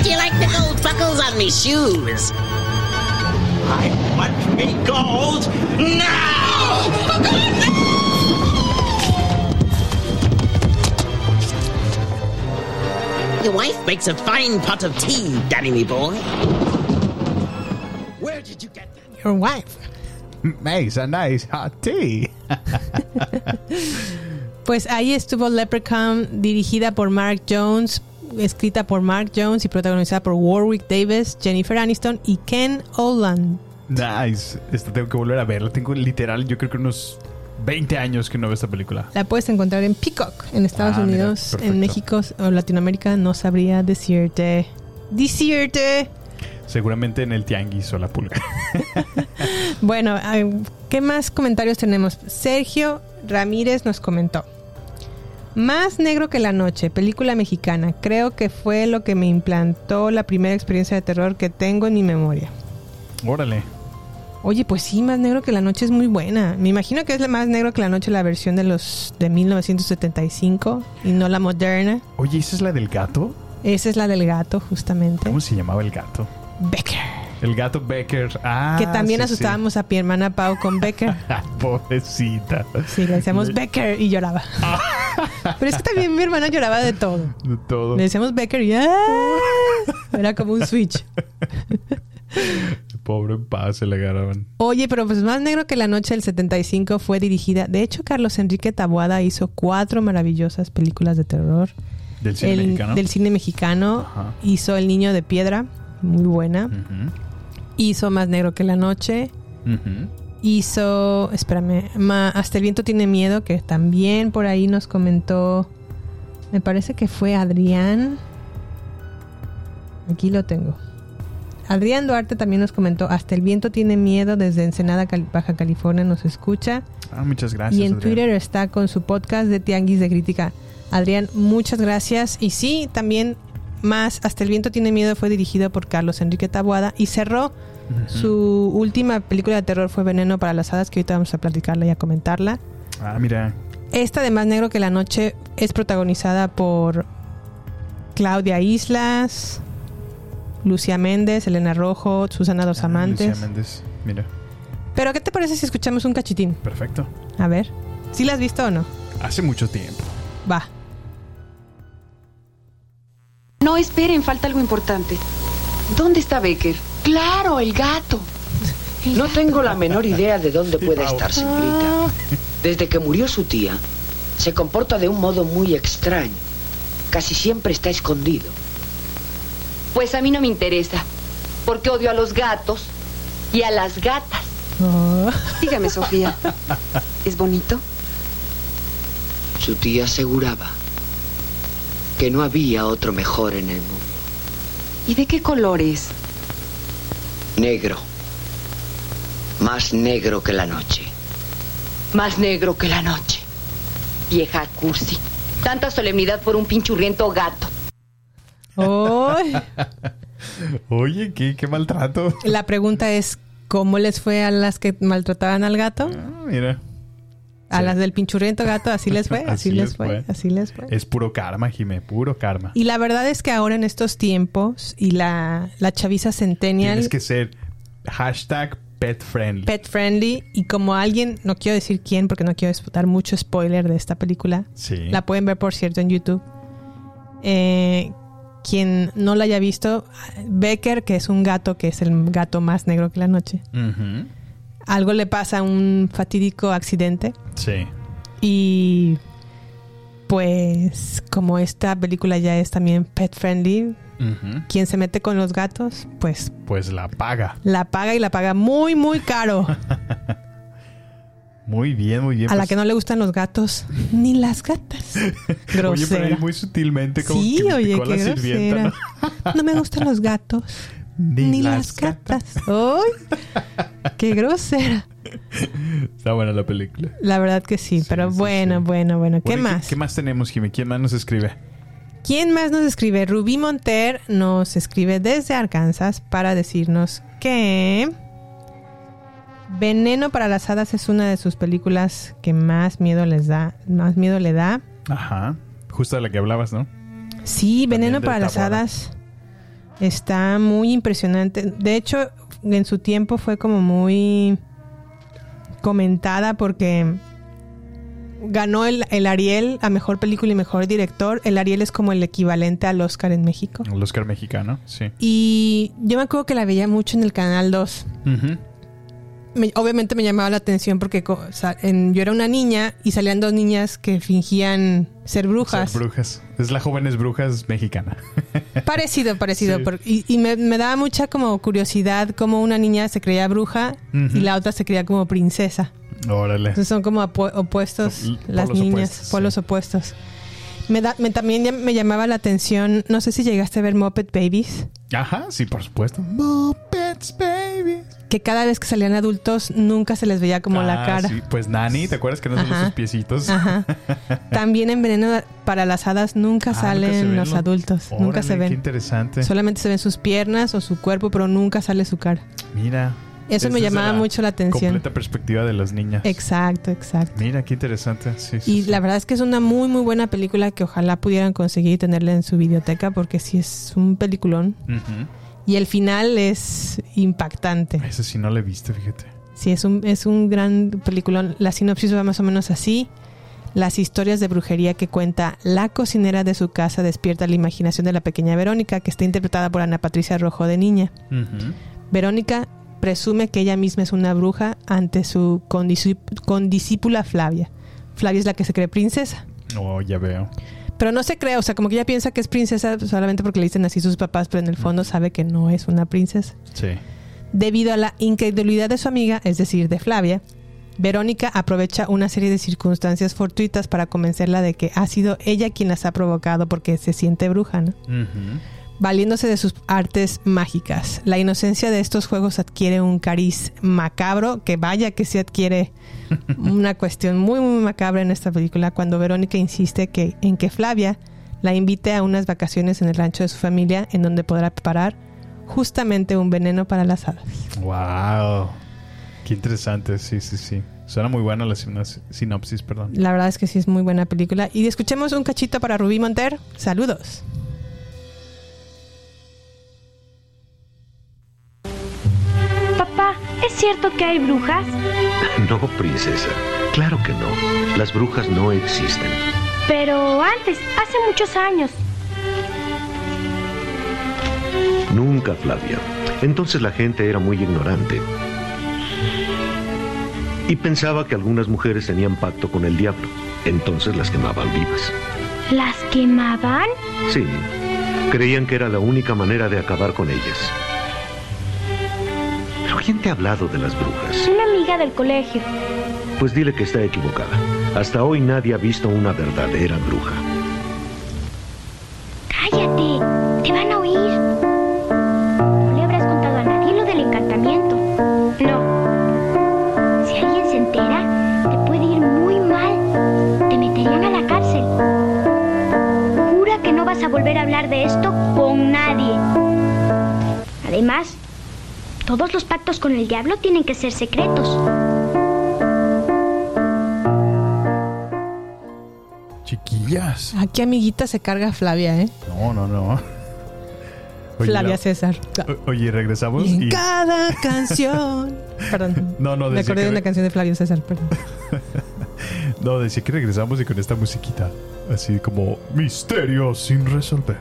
Do you like the gold buckles on me shoes? I want me gold now! Your wife makes a fine pot of tea, Danny, me boy. Where did you get that? Your wife. Makes a nice hot tea. [LAUGHS] Pues ahí estuvo Leprechaun, dirigida por Mark Jones, escrita por Mark Jones y protagonizada por Warwick Davis, Jennifer Aniston y Ken Oland. Nice. Esta tengo que volver a verla. Tengo literal, yo creo que unos 20 años que no veo esta película. La puedes encontrar en Peacock, en Estados Ah, Unidos, en México o Latinoamérica. No sabría decirte. Decirte. Seguramente en el tianguis o la pulga. [LAUGHS] Bueno, ¿qué más comentarios tenemos? Sergio Ramírez nos comentó. Más negro que la noche, película mexicana. Creo que fue lo que me implantó la primera experiencia de terror que tengo en mi memoria. Órale. Oye, pues sí, Más negro que la noche es muy buena. Me imagino que es la Más negro que la noche la versión de los de 1975 y no la moderna. Oye, ¿esa es la del gato? Esa es la del gato, justamente. ¿Cómo se llamaba el gato? Becker. El gato Becker. Ah, que también sí, sí. asustábamos a mi hermana Pau con Becker. [LAUGHS] Pobrecita. Sí, le decíamos Becker y lloraba. Pero es que también mi hermana lloraba de todo. De todo. Le decíamos Becker y ¡ah! era como un switch. [LAUGHS] Pobre paz se le agarraban. Oye, pero pues más negro que la noche del 75 fue dirigida. De hecho, Carlos Enrique Taboada hizo cuatro maravillosas películas de terror. Del cine El- mexicano. Del cine mexicano. Ajá. Hizo El Niño de Piedra, muy buena. Hizo Más negro que la noche. Hizo, espérame, Ma- Hasta el viento tiene miedo, que también por ahí nos comentó, me parece que fue Adrián. Aquí lo tengo. Adrián Duarte también nos comentó, Hasta el viento tiene miedo desde Ensenada, Baja California, nos escucha. Ah, muchas gracias. y en Adrián. Twitter está con su podcast de Tianguis de Crítica. Adrián, muchas gracias. Y sí, también más, Hasta el viento tiene miedo fue dirigido por Carlos Enrique Taboada y cerró su última película de terror fue Veneno para las Hadas, que ahorita vamos a platicarla y a comentarla. Ah, mira. Esta de Más Negro que la Noche es protagonizada por Claudia Islas, Lucia Méndez, Elena Rojo, Susana Dos Ah, Amantes. Lucía Méndez. Mira. Pero ¿qué te parece si escuchamos un cachitín? Perfecto. A ver. ¿Sí la has visto o no? Hace mucho tiempo. Va. No, esperen, falta algo importante. ¿Dónde está Becker? Claro, el gato. [LAUGHS] No tengo la menor idea de dónde puede estar, señorita. Desde que murió su tía, se comporta de un modo muy extraño. Casi siempre está escondido. Pues a mí no me interesa, porque odio a los gatos y a las gatas. Dígame, Sofía, [LAUGHS] ¿es bonito? Su tía aseguraba que no había otro mejor en el mundo. ¿Y de qué color es? Negro. Más negro que la noche. Más negro que la noche. Vieja cursi. Tanta solemnidad por un pinchurriento gato. Oye, qué, qué maltrato. La pregunta es, ¿cómo les fue a las que maltrataban al gato? Ah, Mira. A las del pinchurriento gato, así les fue, [LAUGHS] así, Así les fue, fue. así les fue. Es puro karma, Jimé. Puro karma. Y la verdad es que ahora en estos tiempos y la, la chaviza centennial Tienes que ser hashtag pet friendly. pet friendly y como alguien, no quiero decir quién porque no quiero dar mucho spoiler de esta película, Sí. la pueden ver por cierto en YouTube, Eh, quien no la haya visto, Becker, que es un gato, que es el gato más negro que la noche. Algo le pasa, un fatídico accidente. Sí. Y pues como esta película ya es también pet friendly, quien se mete con los gatos, pues Pues la paga. la paga y la paga muy, muy caro. [LAUGHS] Muy bien, muy bien. A la pues- que no le gustan los gatos, ni las gatas. [LAUGHS] Oye, pero Grosera. ahí muy sutilmente como Sí, que oye, qué la sirvienta, grosera. ¿no? No me gustan los gatos. Ni, las gatas. ¡Ay! ¡Qué grosera! Está buena la película. La verdad que sí, pero bueno, bueno, bueno. ¿Qué Bueno, ¿y más? ¿Qué más tenemos, Jimmy? ¿Quién más nos escribe? ¿Quién más nos escribe? Rubí Monter nos escribe desde Arkansas para decirnos que Veneno para las hadas es una de sus películas que más miedo les da, más miedo le da. Ajá. Justo de la que hablabas, ¿no? Sí, Veneno para las hadas está muy impresionante. De hecho, en su tiempo fue como muy comentada porque ganó el, el Ariel a mejor película y mejor director. El Ariel es como el equivalente al Oscar en México. El Oscar mexicano, sí. Y yo me acuerdo que la veía mucho en el Canal 2. Ujú. Me- obviamente me llamaba la atención porque en- yo era una niña y salían dos niñas que fingían ser brujas. Ser brujas. Es la Jóvenes Brujas mexicana. [LAUGHS] Parecido, parecido. Sí. por- y y me, me daba mucha como curiosidad cómo una niña se creía bruja y la otra se creía como princesa. Órale. Entonces son como opuestos L- las niñas, opuestos, polos opuestos. Me da, me, también me llamaba la atención, no sé si llegaste a ver Muppet Babies, Ajá, sí, por supuesto. Muppets, baby. Que cada vez que salían adultos nunca se les veía como la Ah, cara. sí. Pues Nani, ¿te acuerdas que no son sus piecitos? Ajá. [LAUGHS] También en Veneno para las Hadas nunca Ah, salen nunca los los- adultos, nunca se Qué ven. interesante. Solamente se ven sus piernas o su cuerpo, pero nunca sale su cara. Mira. Eso me llamaba la mucho la atención. Completa perspectiva de las niñas. Exacto, exacto. Mira, qué interesante. Sí, sí, Y sí. la verdad es que es una muy, muy buena película que ojalá pudieran conseguir y tenerla en su videoteca porque sí es un peliculón. Ujú. Y el final es impactante. Ese sí no lo he visto, fíjate. Sí, es un, es un gran peliculón. La sinopsis va más o menos así. Las historias de brujería que cuenta la cocinera de su casa despierta la imaginación de la pequeña Verónica, que está interpretada por Ana Patricia Rojo de niña. Verónica presume que ella misma es una bruja ante su condiscíp- condiscípula Flavia. Flavia es la que se cree princesa. Oh, ya veo. Pero no se cree, o sea, como que ella piensa que es princesa solamente porque le dicen así sus papás, pero en el fondo sabe que no es una princesa. Sí. Debido a la incredulidad de su amiga, es decir, de Flavia, Verónica aprovecha una serie de circunstancias fortuitas para convencerla de que ha sido ella quien las ha provocado porque se siente bruja, ¿no? Valiéndose de sus artes mágicas. La inocencia de estos juegos adquiere un cariz macabro, que vaya que se adquiere [LAUGHS] una cuestión muy, muy macabra en esta película, cuando Verónica insiste que, en que Flavia la invite a unas vacaciones en el rancho de su familia, en donde podrá preparar justamente un veneno para las hadas. Wow. Qué interesante. Sí, sí, sí. Suena muy buena la sinopsis, perdón. La verdad es que sí es muy buena película. Y escuchemos un cachito para Rubí Monter. Saludos. Cierto que hay brujas? [LAUGHS] No, princesa. Claro que no. Las brujas no existen. Pero antes, hace muchos años. Nunca, Flavia. Entonces la gente era muy ignorante. Y pensaba que algunas mujeres tenían pacto con el diablo. Entonces las quemaban vivas. ¿Las quemaban? Sí. Creían que era la única manera de acabar con ellas. ¿Pero quién te ha hablado de las brujas? Una amiga del colegio. Pues dile que está equivocada. Hasta hoy nadie ha visto una verdadera bruja. Cállate, te van a oír. No le habrás contado a nadie lo del encantamiento. No. Si alguien se entera, te puede ir muy mal. Te meterían a la cárcel. Jura que no vas a volver a hablar de esto todos los pactos con el diablo tienen que ser secretos. Chiquillas. Aquí, amiguita, se carga Flavia, ¿eh? No, no, no. Oye, Flavia la- César. o- Oye, regresamos Y en y... cada [LAUGHS] canción. Perdón. No, no, Me acordé que- de una canción de Flavio César, perdón. [LAUGHS] No, decía que regresamos y con esta musiquita. Así como misterio sin resolver.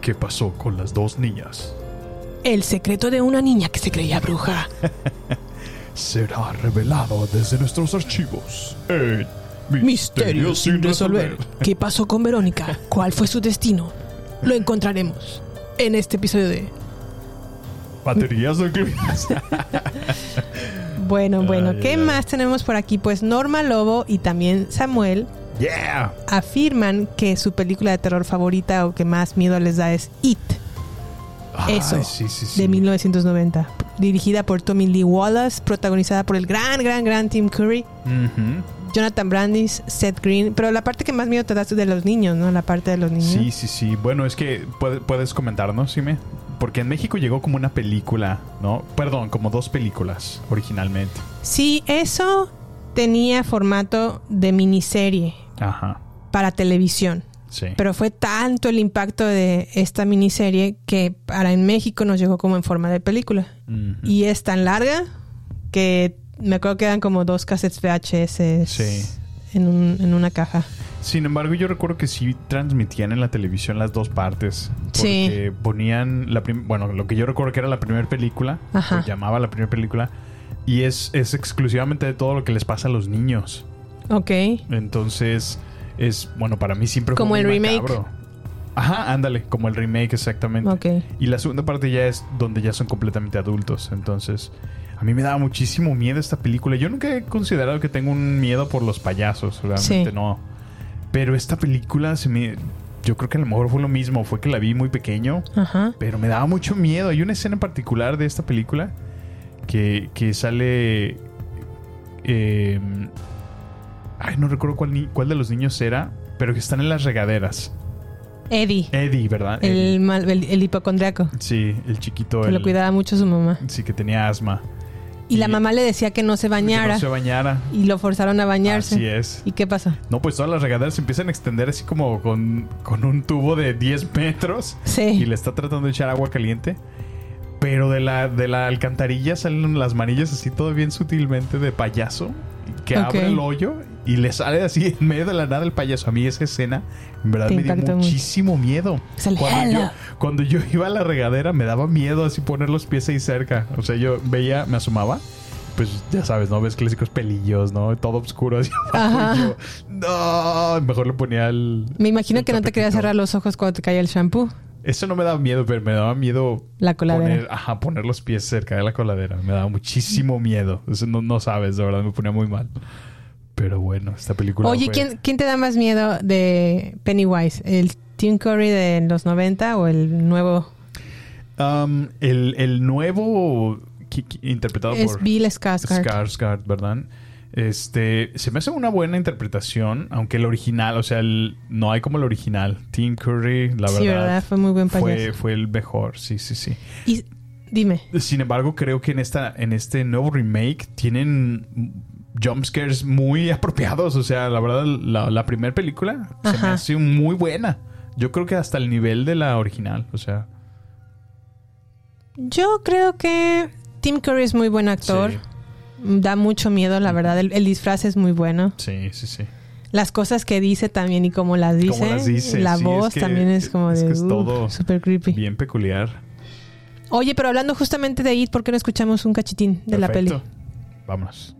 ¿Qué pasó con las dos niñas? El secreto de una niña que se creía bruja. [LAUGHS] Será revelado desde nuestros archivos. en Misterio sin resolver. ¿Qué pasó con Verónica? ¿Cuál fue su destino? Lo encontraremos en este episodio de... Baterías no incluidas. [LAUGHS] Bueno, bueno, Ay, ¿qué ay, ay. más tenemos por aquí? Pues Norma Lobo y también Samuel yeah. afirman que su película de terror favorita o que más miedo les da es It. Ay, Eso, sí, sí, sí. de 1990. Dirigida por Tommy Lee Wallace, protagonizada por el gran, gran, gran Tim Curry. Jonathan Brandis, Seth Green. Pero la parte que más miedo te da es de los niños, ¿no? La parte de los niños. Sí, sí, sí. Bueno, es que puede- puedes comentarnos, Sime. Porque en México llegó como una película, ¿no? Perdón, como dos películas originalmente. Sí, eso tenía formato de miniserie Ajá. para televisión. Sí. Pero fue tanto el impacto de esta miniserie que para en México nos llegó como en forma de película. Y es tan larga que me acuerdo que eran como dos cassettes VHS Sí. en, un- en una caja. Sin embargo, yo recuerdo que sí transmitían en la televisión las dos partes. Sí. Porque ponían la bueno, lo que yo recuerdo que era la primera película, Ajá. llamaba la primera película, y es, es exclusivamente de todo lo que les pasa a los niños. Ok. Entonces, es, bueno, para mí siempre Como fue el remake. macabro. Ajá, ándale, como el remake exactamente. Y la segunda parte ya es donde ya son completamente adultos. Entonces, a mí me daba muchísimo miedo esta película. Yo nunca he considerado que tengo un miedo por los payasos, realmente Sí. no. Pero esta película se me... Yo creo que a lo mejor fue lo mismo, fue que la vi muy pequeño, Ajá. pero me daba mucho miedo. Hay una escena en particular de esta película que, que sale... eh, ay, no recuerdo cuál, ni- cuál de los niños era, pero que están en las regaderas. Eddie, Eddie, ¿verdad? Eddie. el, mal- el, el hipocondriaco, Sí, el chiquito. que el- lo cuidaba mucho su mamá. Sí, que tenía asma. Y la mamá le decía que no se Que bañara. no se bañara. Y lo forzaron a bañarse. Así es. ¿Y qué pasó? No, pues todas las regaderas se empiezan a extender así como con, con un tubo de 10 metros. Sí. Y le está tratando de echar agua caliente. Pero de la, de la alcantarilla salen las manillas así todo bien sutilmente de payaso. Que abre el hoyo y le sale así [LAUGHS] en medio de la nada el payaso. A mí esa escena, en verdad, Te me dio impactó mucho. muchísimo miedo. Cuando yo, cuando yo iba a la regadera me daba miedo así poner los pies ahí cerca. O sea, yo veía, me asomaba. Pues ya sabes, ¿no? Ves clásicos pelillos, ¿no? Todo oscuro así abajo. Yo, no, mejor le ponía el... Me imagino el que no te querías cerrar los ojos cuando te caía el shampoo. Eso no me daba miedo, pero me daba miedo La coladera. poner, ajá, poner los pies cerca de la coladera. Me daba muchísimo miedo. Eso no, no sabes, de verdad, me ponía muy mal. Pero bueno, esta película. Oye, fue- ¿quién, ¿quién te da más miedo de Pennywise? ¿El Tim Curry de los 90 o el nuevo? Um, el, el nuevo interpretado Es por Bill Skarsgård. Skarsgård, ¿verdad? Este, se me hace una buena interpretación, aunque el original, o sea, el- no hay como el original. Tim Curry, la Sí, verdad, ¿verdad? Fue muy buen fue, payaso. fue el mejor, sí, sí, sí. Y dime, Sin embargo, creo que en esta, en este nuevo remake tienen jumpscares muy [LAUGHS] apropiados. O sea, la verdad, la, la primera película se me hace muy buena. Yo creo que hasta el nivel de la original. O sea, yo creo que Tim Curry es muy buen actor. Sí. Da mucho miedo, la verdad. El, el disfraz es muy bueno. sí, sí, sí. Las cosas que dice también y cómo las dice. Como las dice, la sí, voz es que- también es como es de... que es uh, todo super creepy. Bien peculiar. Oye, pero hablando justamente de It, ¿por qué no escuchamos un cachitín de la peli? Vámonos.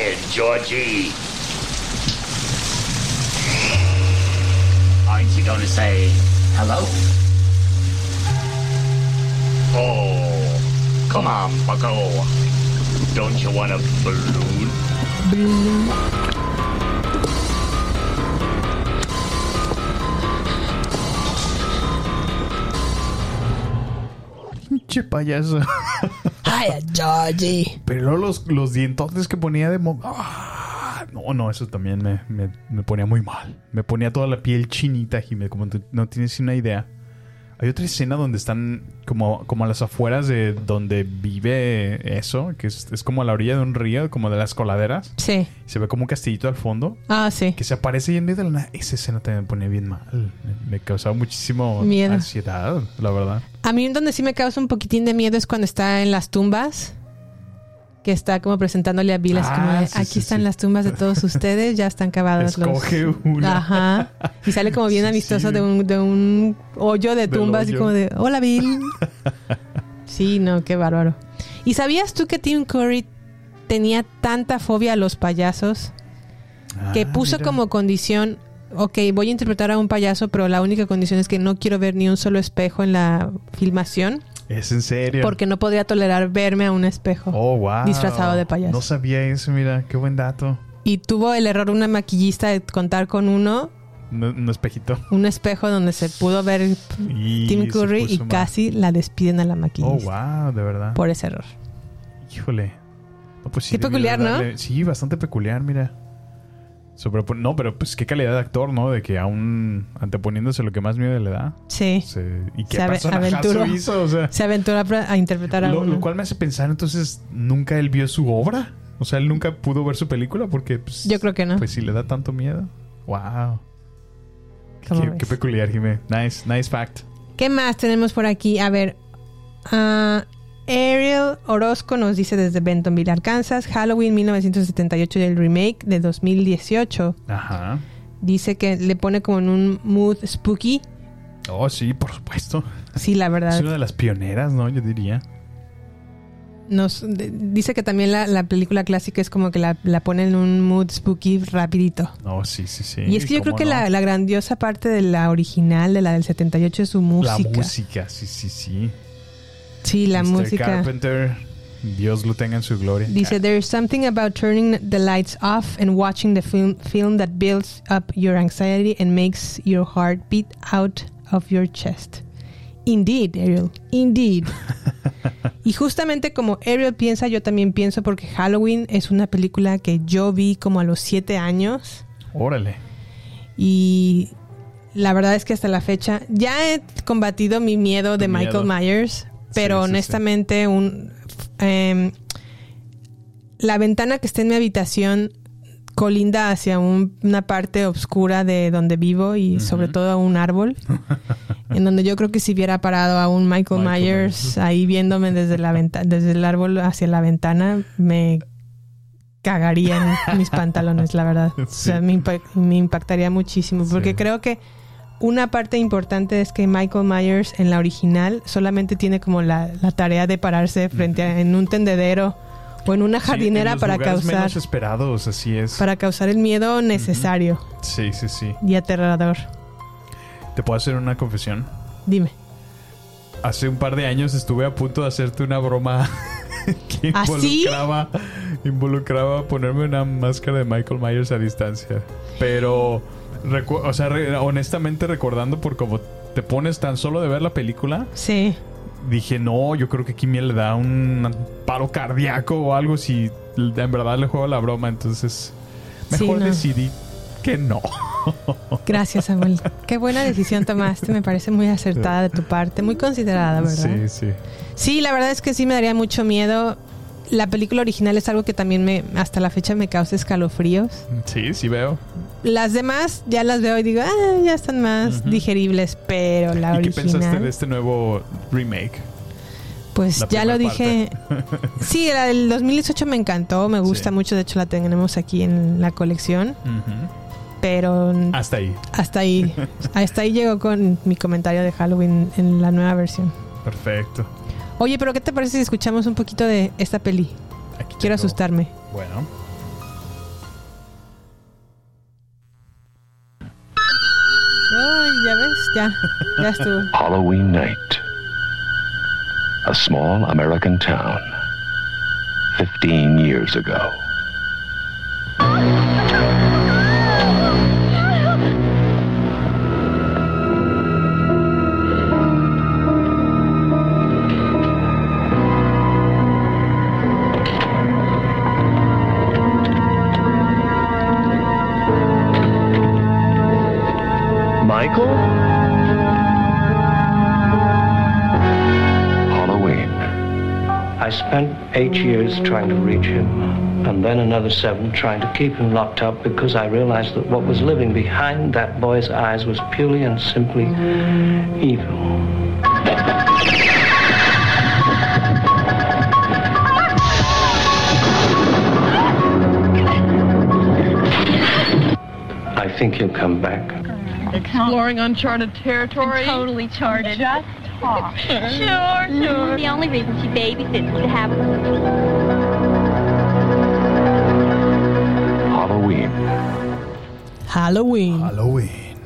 Hi, Georgie. Aren't you going to say hello? Oh, come on, bucko. Don't you want a balloon? Pinche [LAUGHS] payaso. [LAUGHS] Ay, Georgie. Pero los, los dientotes que ponía de... mo- ¡Ah! No, no, eso también me, me- me ponía muy mal. Me ponía toda la piel chinita me, como no tienes una idea. Hay otra escena donde están como, como a las afueras de donde vive eso, que es, es como a la orilla de un río, como de las coladeras. Sí. Se ve como un castillito al fondo. Ah, sí. Que se aparece ahí en medio de la nada. Esa escena también me ponía bien mal. Me, me causaba muchísimo Miedo. ansiedad, la verdad. A mí donde sí me causa un poquitín de miedo es cuando está en las tumbas. Que está como presentándole a Bill, así Ah, como de, sí, aquí sí, están sí. las tumbas de todos ustedes, ya están cavados Escoge los... una. Ajá. Y sale como bien amistoso de, un, de un hoyo de tumbas, y como de, hola Bill. [LAUGHS] sí, no, qué bárbaro. ¿Y sabías tú que Tim Curry tenía tanta fobia a los payasos que Ah, puso mira. como condición, ok, voy a interpretar a un payaso, pero la única condición es que no quiero ver ni un solo espejo en la filmación Es en serio. porque no podría tolerar verme a un espejo Oh, wow. disfrazado de payaso. No sabía eso, mira, qué buen dato. Y tuvo el error una maquillista de contar con uno, Un, un espejito. un espejo donde se pudo ver Y Tim Curry y mal. casi la despiden a la Oh, maquillista wow, de verdad. por ese error. Híjole. No, pues sí, Qué peculiar, ¿no? Sí, bastante peculiar, mira. No, pero pues qué calidad de actor, ¿no? De que aún anteponiéndose lo que más miedo le da. Sí. Se- y qué Se aventuró. hizo, o sea. Se aventuró a, interpretar a Lo, uno. lo cual me hace pensar, entonces, ¿nunca él vio su obra? O sea, él nunca pudo ver su película porque, pues, Yo creo que no. Pues si le da tanto miedo. Wow. ¿Cómo Qué, peculiar, Jimé. Nice, nice fact. ¿Qué más tenemos por aquí? A ver. ah, Ariel Orozco nos dice desde Bentonville, Arkansas, Halloween 1978 y el remake de 2018. Ajá. Dice que le pone como en un mood spooky. Oh, sí, por supuesto. Sí, la Es verdad. una de las pioneras, ¿no? Yo diría. Nos, dice que también la, la película clásica es como que la, la pone en un mood spooky rapidito. Oh, sí, sí, sí. y es que yo creo que no. la, la grandiosa parte de la original, de la del 78, es su música. La música, sí, sí, sí. Sí, la Mr. música. Carpenter, Dios lo tenga en su gloria. Dice, there's something about turning the lights off and watching the film, film that builds up your anxiety and makes your heart beat out of your chest. Indeed, Ariel, indeed. [LAUGHS] y justamente como Ariel piensa, yo también pienso porque Halloween es una película que yo vi como a los siete años Órale. y la verdad es que hasta la fecha ya he combatido mi miedo de miedo. Michael Myers, pero Sí, sí, honestamente un em, la ventana que está en mi habitación colinda hacia un- una parte oscura de donde vivo y sobre todo a un árbol [LAUGHS] en donde yo creo que si hubiera parado a un Michael, Michael Myers. Ahí viéndome desde la venta desde el árbol hacia la ventana me cagaría en mis pantalones la verdad. O sea me, impa- me impactaría muchísimo porque creo que una parte importante es que Michael Myers en la original solamente tiene como la, la tarea de pararse frente a en un tendedero o en una Sí, jardinera en los para causar menos esperados, así es. para causar el miedo necesario Sí, sí, sí. y aterrador. ¿Te puedo hacer una confesión? Dime. Hace un par de años estuve a punto de hacerte una broma [LAUGHS] que ¿Ah, sí? involucraba, involucraba ponerme una máscara de Michael Myers a distancia. Pero, recu- o sea, re- honestamente recordando por cómo te pones tan solo de ver la película, Sí. dije, no, yo creo que me le da un paro cardíaco o algo si en verdad le juego la broma. Entonces, Sí, mejor no. decidí que no. Gracias, Samuel. Qué buena decisión tomaste. Me parece muy acertada de tu parte, muy considerada, ¿verdad? Sí, sí. Sí, la verdad es que sí me daría mucho miedo. La película original es algo que también me, hasta la fecha me causa escalofríos. Sí, sí veo. Las demás ya las veo y digo, ah, ya están más digeribles, pero la ¿Y qué pensaste original, de este nuevo remake? pues la ya lo dije. parte? Sí, la del 2018 me encantó, me gusta Sí. mucho, de hecho la tenemos aquí en la colección, pero Hasta ahí. hasta ahí, [LAUGHS] hasta ahí llegó con mi comentario de Halloween en la nueva versión. Perfecto. Oye, pero ¿qué te parece si escuchamos un poquito de esta peli? Aquí Quiero tengo- asustarme. Bueno. Ay, ya ves, ya, ya estuvo. [LAUGHS] Halloween night. A small American town. 15 years ago. Michael? Halloween. I spent eight years trying to reach him, and then another seven trying to keep him locked up because I realized that what was living behind that boy's eyes was purely and simply evil. I think he'll come back. Exploring uncharted territory. Totally charted. Just talk. [LAUGHS] Sure, sure. The only reason she babysits is to have Halloween. Halloween. Halloween.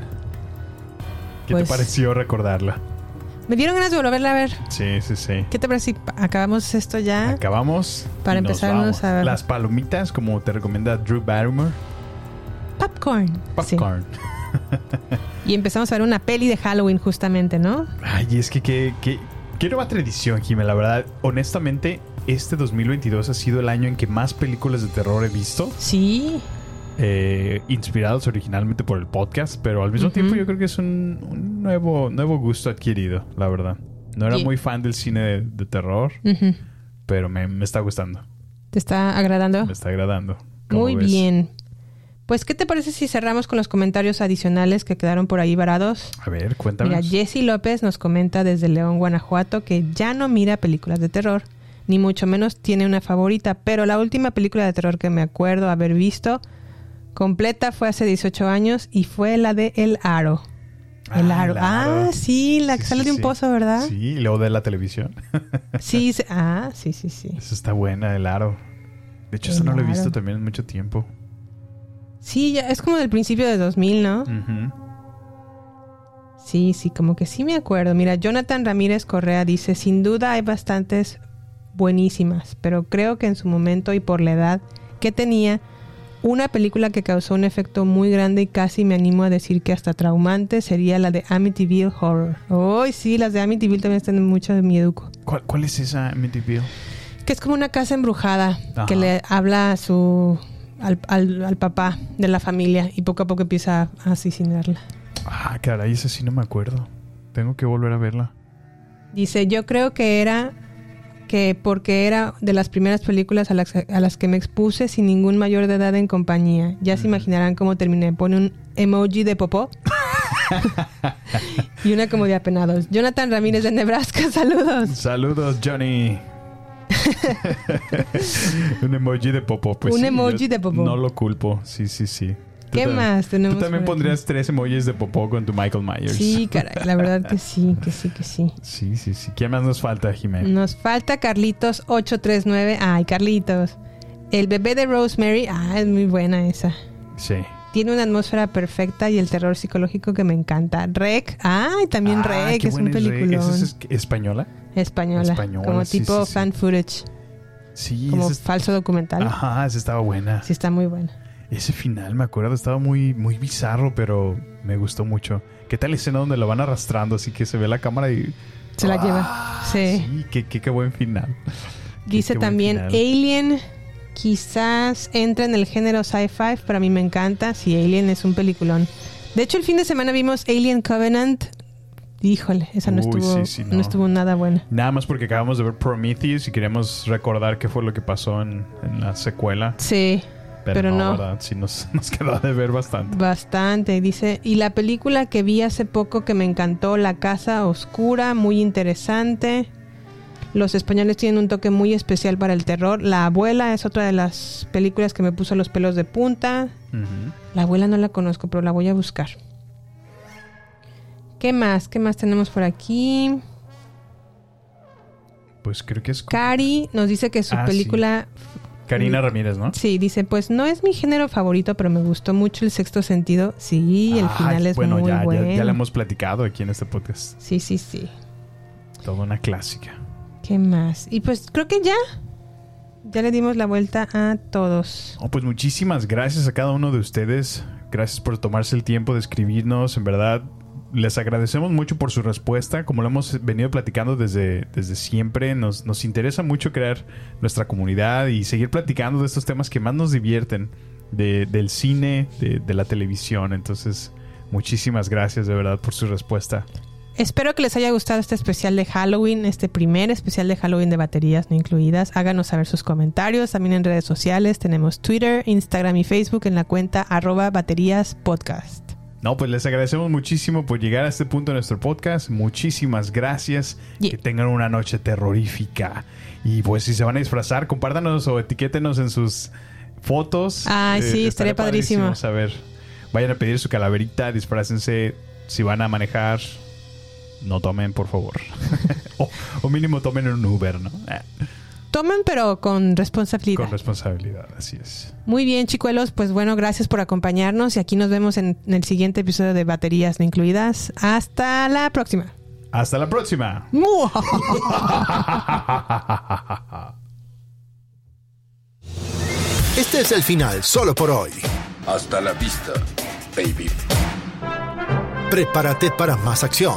¿Qué Pues- te pareció recordarla? Me dieron ganas de volverla a ver. Sí, sí, sí. ¿Qué te parece si acabamos esto ya? Acabamos. Para y nos empezarnos vamos. a ver. Las palomitas, como te recomienda Drew Barrymore. Popcorn. Sí. Popcorn. [LAUGHS] [LAUGHS] Y empezamos a ver una peli de Halloween justamente, ¿no? Ay, es que qué, qué, qué nueva tradición, Jimé. La verdad, honestamente, este 2022 ha sido el año en que más películas de terror he visto. Sí. eh, inspirados originalmente por el podcast, pero al mismo tiempo yo creo que es un, un nuevo, nuevo gusto adquirido, la verdad. No era muy fan del cine de, de terror, pero me, me está gustando. ¿Te está agradando? Me está agradando. ¿Cómo Muy ves? bien. Pues, ¿qué te parece si cerramos con los comentarios adicionales que quedaron por ahí varados? A ver, cuéntame. Mira, Jesse López nos comenta desde León, Guanajuato, que ya no mira películas de terror, ni mucho menos tiene una favorita, pero la última película de terror que me acuerdo haber visto completa fue hace 18 años y fue la de El Aro. El Ah, Aro. El Aro. Ah, sí, la que Sí, sale sí, de un pozo, ¿verdad? Sí, y luego de la televisión. [LAUGHS] Sí, sí. ah, sí, sí, sí. Eso está buena, el aro. De hecho, eso El no lo he visto también en mucho tiempo. Sí, ya, es como del principio de 2000, ¿no? Sí, sí, como que sí me acuerdo. Mira, Jonathan Ramírez Correa dice, sin duda hay bastantes buenísimas, pero creo que en su momento y por la edad que tenía, una película que causó un efecto muy grande y casi me animo a decir que hasta traumante sería la de Amityville Horror. Uy, sí, las de Amityville también están mucho de mieduco. ¿Cuál, cuál es esa Amityville? Que es como una casa embrujada Ajá. que le habla a su... Al, al- al papá de la familia y poco a poco empieza a asesinarla. Ah, caray, esa sí no me acuerdo. Tengo que volver a verla. Dice, yo creo que era que porque era de las primeras películas a las, a las que me expuse sin ningún mayor de edad en compañía. Ya se imaginarán cómo terminé. Pone un emoji de popó. [LAUGHS] y una como de apenados. Jonathan Ramírez de Nebraska, saludos. Saludos, Johnny. [LAUGHS] un emoji de popo. Pues Un sí, emoji de popó. No lo culpo. Sí, sí, sí. ¿Qué más tenemos Tú también pondrías tres emojis de popó con tu Michael Myers. Sí, caray, la verdad que sí, que sí, que sí. Sí, sí, sí. ¿Qué más nos falta, Jimé? Nos falta Carlitos 839. Ay, Carlitos. El bebé de Rosemary. Ah, es muy buena esa. Sí. Tiene una atmósfera perfecta y el terror psicológico que me encanta. Rec. Ay, también Ah, Rec. Es un buena es Rec. peliculón. ¿Esa es española? Española. Española, Como sí, tipo sí, sí. fan footage. Sí, Como es- falso documental. Ajá, esa estaba buena. Sí, está muy buena. Ese final, me acuerdo, estaba muy, muy bizarro, pero me gustó mucho. ¿Qué tal la escena donde lo van arrastrando? Así que se ve la cámara y... Se la lleva. Sí. Sí, qué, qué, qué buen final. Dice qué también final. Alien. Quizás entra en el género sci-fi, pero a mí me encanta. Sí, Alien es un peliculón. De hecho, el fin de semana vimos Alien Covenant. Híjole, esa no, Uy, estuvo, sí, sí, no. no. estuvo nada buena. Nada más porque acabamos de ver Prometheus y queremos recordar qué fue lo que pasó en, en la secuela. Sí, Pero, pero no, no. ¿verdad? Sí, nos, [LAUGHS] nos quedó de ver bastante. Bastante, dice. Y la película que vi hace poco que me encantó, La Casa Oscura, muy interesante. Los españoles tienen un toque muy especial para el terror. La abuela es otra de las películas que me puso los pelos de punta. La abuela no la conozco, pero la voy a buscar. ¿Qué más? ¿Qué más tenemos por aquí? Pues creo que es Cari nos dice que su Ah, sí. película... Karina Ramírez, ¿no? Sí, dice, pues no es mi género favorito, pero me gustó mucho el sexto sentido. Sí, el Ay, final es bueno, muy ya, ya- bueno. ya, la hemos platicado aquí en este podcast. Sí, sí, sí. Toda una clásica. ¿Qué más? Y pues creo que ya. Ya le dimos la vuelta a todos. Oh, pues muchísimas gracias a cada uno de ustedes. Gracias por tomarse el tiempo de escribirnos. En verdad, les agradecemos mucho por su respuesta. Como lo hemos venido platicando desde, desde siempre, nos, nos interesa mucho crear nuestra comunidad y seguir platicando de estos temas que más nos divierten. de- del cine, de, de la televisión. Entonces, muchísimas gracias de verdad por su respuesta. Espero que les haya gustado este especial de Halloween, este primer especial de Halloween de baterías no incluidas. Háganos saber sus comentarios también en redes sociales. Tenemos Twitter, Instagram y Facebook en la cuenta arroba baterías podcast. No, pues les agradecemos muchísimo por llegar a este punto de nuestro podcast. Muchísimas gracias. Que tengan una noche terrorífica. Y pues si se van a disfrazar, compártanos o etiquétenos en sus fotos. Ay, sí, estaría padrísimo. A ver, vayan a pedir su calaverita, disfrácense. Si van a manejar, no tomen, por favor. [LAUGHS] o, o mínimo tomen un Uber, ¿no? Eh, Tomen, pero con responsabilidad. Con responsabilidad, así es. Muy bien, chicuelos. Pues bueno, gracias por acompañarnos y aquí nos vemos en, en el siguiente episodio de Baterías No Incluidas. Hasta la próxima. Hasta la próxima. [LAUGHS] Este es el final solo por hoy. Hasta la vista, baby. Prepárate para más acción,